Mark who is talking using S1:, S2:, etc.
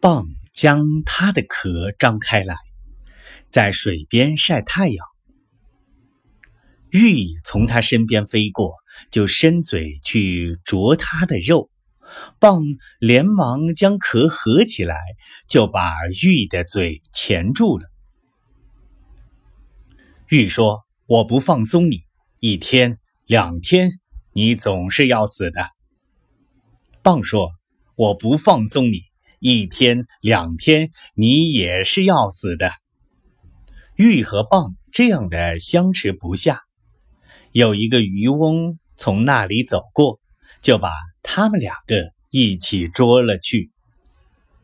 S1: 蚌将它的壳张开来，在水边晒太阳。玉从它身边飞过，就伸嘴去啄它的肉。蚌连忙将壳合起来，就把玉的嘴钳住了。玉说：“我不放松你，一天两天，你总是要死的。”蚌说：“我不放松你，一天两天，你也是要死的。”鹬和蚌这样的相持不下。有一个渔翁从那里走过，就把他们两个一起捉了去。